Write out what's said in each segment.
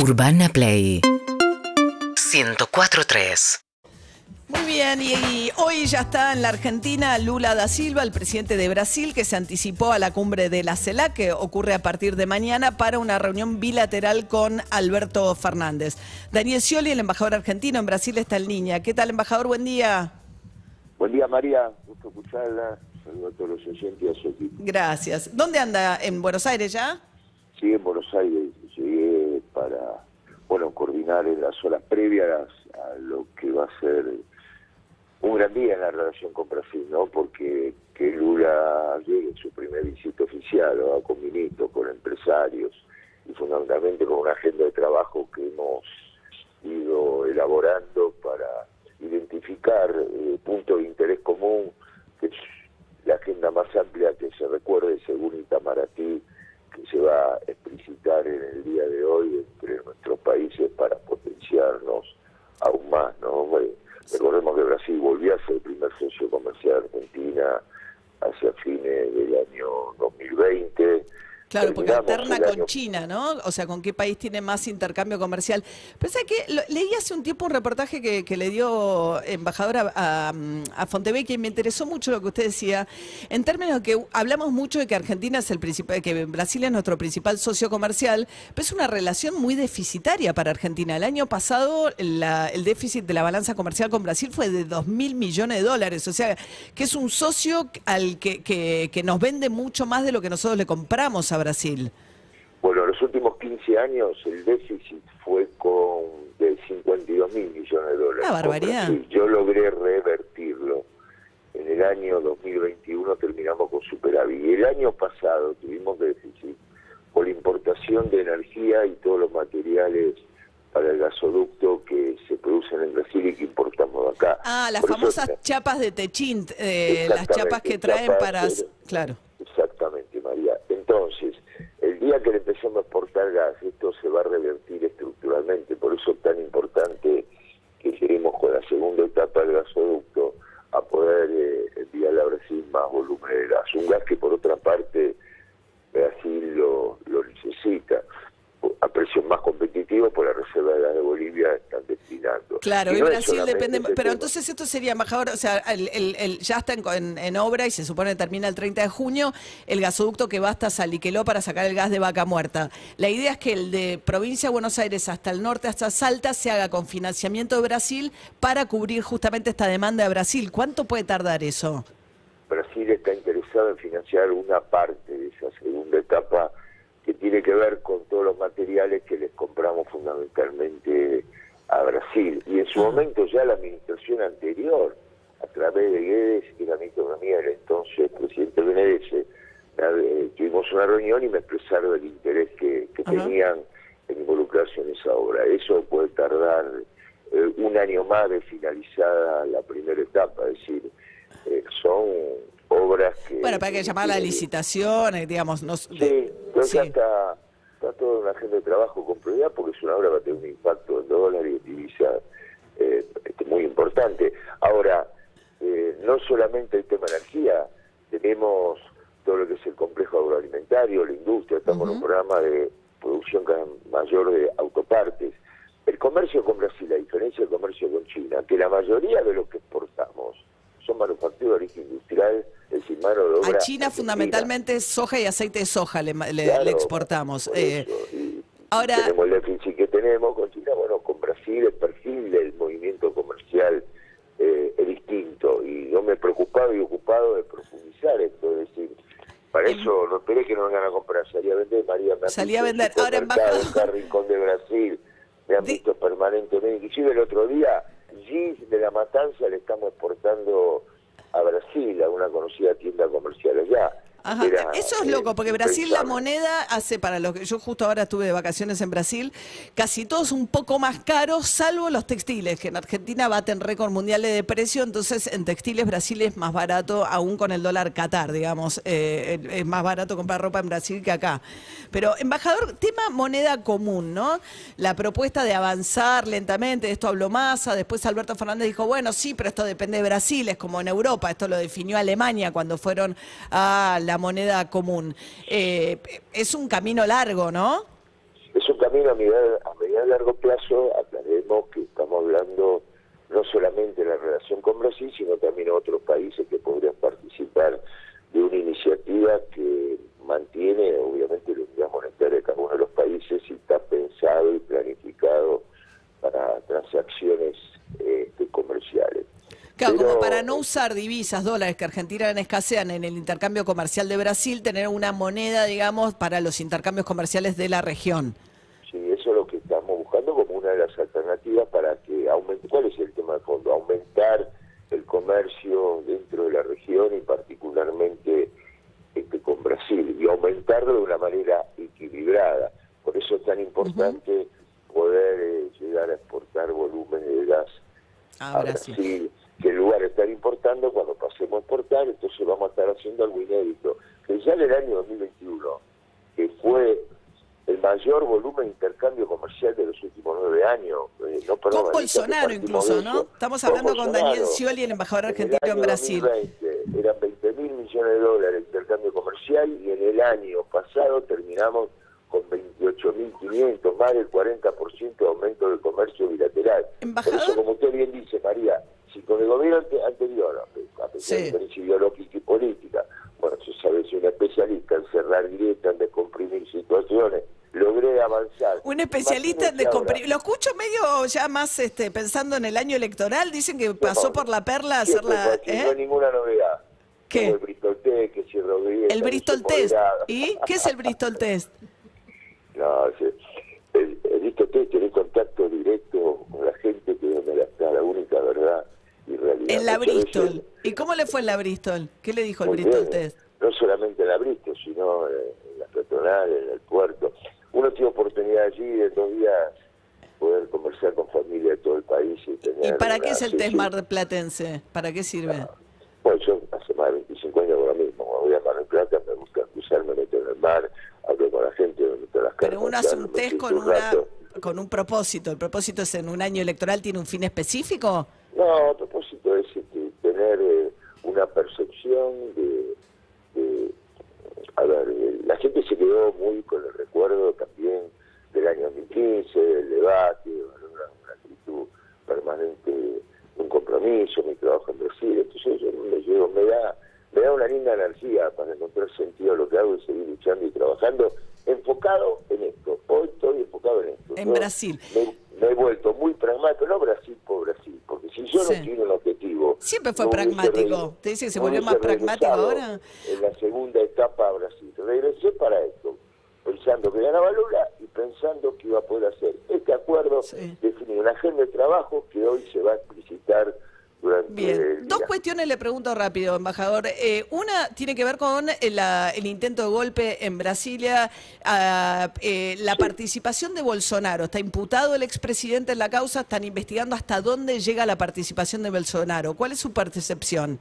Urbana Play 104.3 Muy bien, y, y hoy ya está en la Argentina Lula da Silva, el presidente de Brasil, que se anticipó a la cumbre de la CELAC, que ocurre a partir de mañana, para una reunión bilateral con Alberto Fernández. Daniel Scioli, el embajador argentino en Brasil, está en línea. ¿Qué tal, embajador? Buen día. Buen día, María. Gusto escucharla. Saludos a todos los oyentes y a su equipo. Gracias. ¿Dónde anda? ¿En Buenos Aires ya? Sí, en Buenos Aires. Llegué para, bueno, coordinar en las horas previas a lo que va a ser un gran día en la relación con Brasil, ¿no? Porque que Lula llegue en su primer visita oficial, ¿no? con ministros, con empresarios y fundamentalmente con una agenda de trabajo que hemos ido elaborando para identificar eh, puntos de interés común, que es la agenda más amplia que se recuerde según Itamaraty, que se va a explicitar en el día de hoy entre nuestros países para potenciarnos aún más, ¿no? Bueno, recordemos que Brasil volvió a ser el primer socio comercial de Argentina hacia fines del año 2020. Claro, porque alterna con China, ¿no? O sea, ¿con qué país tiene más intercambio comercial? Pensé que lo- leí hace un tiempo un reportaje que, que le dio embajadora a, a Fontevecchia y me interesó mucho lo que usted decía, en términos de que hablamos mucho de que Argentina es el principal, que Brasil es nuestro principal socio comercial, pero es una relación muy deficitaria para Argentina. El año pasado la- el déficit de la balanza comercial con Brasil fue de 2 mil millones de dólares, o sea, que es un socio al que, que, que nos vende mucho más de lo que nosotros le compramos a Brasil. Bueno, en los últimos 15 años el déficit fue con de 52 mil millones de dólares. Una barbaridad. Yo logré revertirlo. En el año 2021 terminamos con superávit. Y el año pasado tuvimos déficit por la importación de energía y todos los materiales para el gasoducto que se producen en Brasil y que importamos de acá. Ah, las Por eso- famosas chapas de Techín, eh, las chapas que traen chapas para... Claro. Exactamente, María. Entonces, el día que le empecemos a exportar gas, esto se va a revertir estructuralmente. Por eso es tan importante que lleguemos con la segunda etapa del gasoducto a poder eh, enviarle a Brasil más volumen de gas. Un gas que, por otra parte, Brasil lo, lo necesita a precios más competitivos por la reserva de gas de Bolivia están destinando. Claro, y no Brasil depende, pero tema. entonces esto sería embajador, o sea, el, el- el- ya está en, en- en obra y se supone que termina el 30 de junio el gasoducto que va hasta Saliqueló para sacar el gas de vaca muerta. La idea es que el de provincia de Buenos Aires hasta el norte, hasta Salta, se haga con financiamiento de Brasil para cubrir justamente esta demanda de Brasil. ¿Cuánto puede tardar eso? Brasil está interesado en financiar una parte de esa segunda etapa que tiene que ver con todos los materiales que les compramos fundamentalmente a Brasil. Y en su momento ya la administración anterior, a través de Guedes y la ministra de entonces presidente Benedetti, eh, tuvimos una reunión y me expresaron el interés que, tenían en involucrarse en esa obra. Eso puede tardar eh, un año más de finalizada la primera etapa, es decir, eh, son obras que... Bueno, para que llamar la licitación, eh, digamos, nos, Sí, sí. ya está, está todo en una agenda de trabajo con prioridad porque es una obra que va a tener un impacto en dólar y en divisa eh, este, muy importante. Ahora, eh, no solamente el tema energía, tenemos todo lo que es el complejo agroalimentario, la industria, estamos en un programa de producción mayor de autopartes. El comercio con Brasil, a diferencia del comercio con China, que la mayoría de lo que exportamos son manufacturas de origen industrial, A China argentina. fundamentalmente soja y aceite de soja le, le- Claro, le exportamos. por Eh, y ahora- tenemos el déficit que tenemos con China, bueno, con Brasil el perfil del movimiento comercial eh, es distinto y yo me he preocupado y ocupado de profundizar esto, es decir, para El- eso no esperé que no vengan a comprar, salí a vender, María me Salí a vender. Ahora, en cada rincón de Brasil, me han visto permanentemente, inclusive el otro día, Gis de la Matanza le estamos exportando a Brasil, a una conocida tienda comercial allá. Ajá, Era, eso es loco, porque Brasil la moneda hace para los que yo justo ahora estuve de vacaciones en Brasil, casi todos un poco más caros, salvo los textiles, que en Argentina baten récord mundiales de precio, entonces en textiles Brasil es más barato, aún con el dólar Qatar, digamos, eh, es más barato comprar ropa en Brasil que acá. Pero, embajador, tema moneda común, ¿no? La propuesta de avanzar lentamente, de esto habló Massa, después Alberto Fernández dijo, bueno, sí, pero esto depende de Brasil, es como en Europa, esto lo definió Alemania cuando fueron a la moneda común. Eh, es un camino largo, ¿no? Es un camino a, medida- a largo plazo, aclaremos que estamos hablando no solamente de la relación con Brasil, sino también otros países que podrían participar de una iniciativa que mantiene obviamente la unidad monetaria de cada uno de los países y está pensado y planificado para transacciones este, comerciales. Claro, como para no usar divisas, dólares que Argentina escasean en el intercambio comercial de Brasil, tener una moneda, digamos, para los intercambios comerciales de la región. Sí, eso es lo que estamos buscando como una de las alternativas para que aumente. ¿Cuál es el tema de fondo? Aumentar el comercio dentro de la región y particularmente este, con Brasil y aumentarlo de una manera equilibrada. Por eso es tan importante poder eh, llegar a exportar volúmenes de gas a Brasil que en lugar de estar importando, cuando pasemos a exportar, entonces vamos a estar haciendo algo inédito. Que ya en el año 2021, que fue el mayor volumen de intercambio comercial de los últimos nueve años. Eh, no, con Bolsonaro incluso, ¿no? Estamos hablando con, Daniel Scioli, el embajador argentino en, Brasil. 2020, eran 20 mil millones de dólares de intercambio comercial y en el año pasado terminamos con 28.500, más del 40% de aumento del comercio bilateral. Por eso, como usted bien dice, María, con el gobierno anterior, a pesar de diferencia ideológica y política, bueno, yo sabes, soy un especialista en cerrar grietas, en descomprimir situaciones, logré avanzar. Un especialista en descomprimir. Lo escucho medio ya más este, pensando en el año electoral. Dicen que pasó por la perla a hacer la. ¿eh? No hay ninguna novedad. ¿Qué? El Bristol Test, que si Rodríguez. El Bristol Test. ¿Y qué es el Bristol Test? no, el, el Bristol Test en la Bristol. ¿Y cómo le fue en la Bristol? ¿Qué le dijo el Bristol Test? No solamente en la Bristol, sino en la peatonal, en el puerto. Uno tiene oportunidad allí de dos días poder conversar con familia de todo el país. ¿Y, ¿Y para qué es el test Mar del Platense? ¿Para qué sirve? Ah, bueno, yo hace más de 25 años ahora mismo, voy a Mar del Plata, me gusta cruzarme, me meto en el mar, hablo con la gente, me meto las Pero uno hace un test con, una, con un propósito. ¿El propósito es en un año electoral? ¿Tiene un fin específico? No, a propósito es este, tener eh, una percepción de, A ver, eh, la gente se quedó muy con el recuerdo también del año 2015, del debate, una, una actitud permanente, un compromiso, mi trabajo en Brasil. Entonces yo me, llevo, me, da, me da una linda energía para encontrar sentido a lo que hago y seguir luchando y trabajando enfocado en esto. Hoy estoy enfocado en esto. En Brasil. Me, he vuelto muy pragmático, no Brasil por Brasil, porque si yo no quiero un objetivo... Siempre fue pragmático. ¿Te dice que se volvió más pragmático ahora? En la segunda etapa a Brasil. Regresé para esto, pensando que ganaba Lula y pensando que iba a poder hacer este acuerdo, definir una agenda de trabajo que hoy se va a explicitar Bien, dos cuestiones le pregunto rápido, embajador. Eh, una tiene que ver con el, intento de golpe en Brasilia, ah, eh, la participación de Bolsonaro. Está imputado el expresidente en la causa, están investigando hasta dónde llega la participación de Bolsonaro. ¿Cuál es su percepción?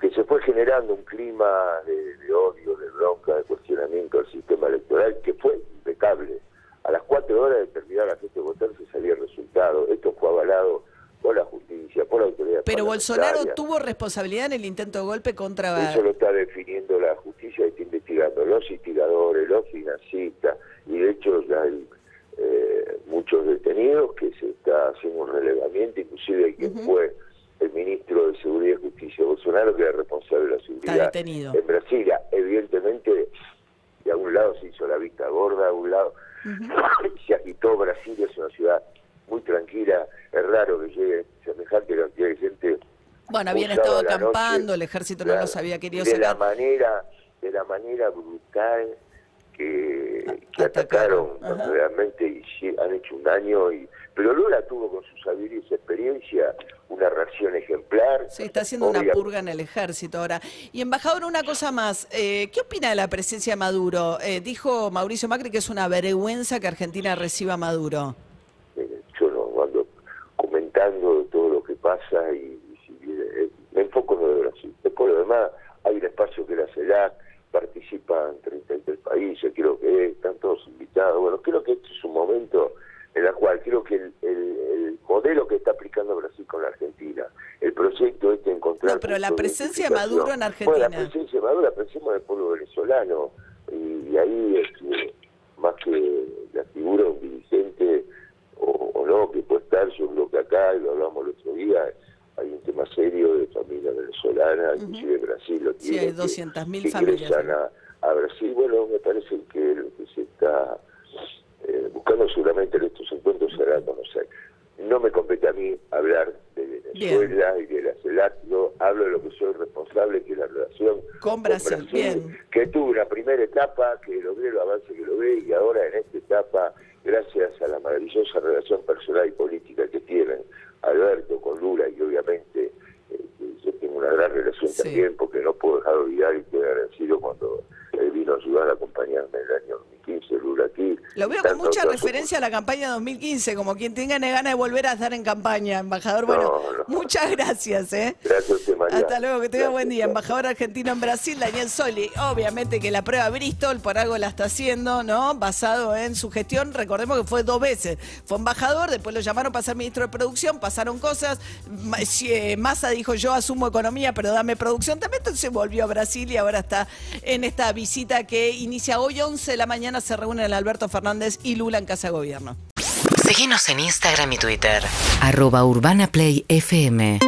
Que se fue generando un clima de, odio, de bronca, de cuestionamiento al sistema electoral que fue impecable. A las cuatro horas de terminar la gente de votar se salía el resultado. Esto fue avalado por la justicia, por la autoridad. Pero Bolsonaro tuvo responsabilidad en el intento de golpe contra... Eso lo está definiendo la justicia y está investigando los instigadores, los financistas, y de hecho ya hay eh, muchos detenidos que se está haciendo un relevamiento, inclusive quien fue el ministro de Seguridad y Justicia Bolsonaro, que era responsable de la seguridad en Brasil. Evidentemente, de algún lado se hizo la vista gorda, de un lado se agitó Brasil, es una ciudad muy tranquila, es raro que llegue semejante cantidad de gente. Bueno, habían estado acampando, el ejército no los había querido de la manera De la manera brutal que, atacaron, realmente y han hecho un daño y pero Lula tuvo con su sabiduría y su experiencia una reacción ejemplar. Se está haciendo una purga en el ejército ahora. Y embajador, una cosa más, eh, ¿qué opina de la presencia de Maduro? Eh, dijo Mauricio Macri que es una vergüenza que Argentina reciba a Maduro la presencia de Maduro en Argentina. Bueno, la presencia de Maduro, la presencia del pueblo venezolano. Y, ahí, este, más que la figura de un dirigente o, o, no, que puede estar, yo creo que acá, y lo hablamos el otro día, hay un tema serio de familia venezolana, uh -huh. inclusive Brasil lo tiene. Sí, hay 200.000 familias. A, a, Brasil, bueno, me parece que lo que se está eh, buscando seguramente en estos encuentros será conocer. No me compete a mí hablar de Venezuela y de la CELAC, yo hablo de lo que soy responsable, que es la relación con Brasil, bien. que tuve una primera etapa, que logré el avance que lo ve, y ahora en esta etapa, gracias a la maravillosa relación personal y política que tienen Alberto con Lula, y obviamente eh, yo tengo una gran relación también, porque no puedo dejar de olvidar y estoy agradecido cuando él vino a ayudar a acompañarme en el año 2015, Lula aquí. Lo veo con mucha referencia a la campaña 2015, como quien tenga ganas de volver a estar en campaña, embajador. Bueno, muchas gracias. ¿eh? Gracias, María. Hasta luego, que tenga buen día. Embajador argentino en Brasil, Daniel Soli. Obviamente que la prueba Bristol por algo la está haciendo, ¿no? Basado en su gestión. Recordemos que fue dos veces. Fue embajador, después lo llamaron para ser ministro de producción, pasaron cosas. Eh, Massa dijo yo asumo economía, pero dame producción. También entonces volvió a Brasil y ahora está en esta visita que inicia hoy 11 de la mañana. Se reúnen Alberto Fernández y Lula en Casa de Gobierno. Síguenos en Instagram y Twitter. Arroba Urbana Play FM.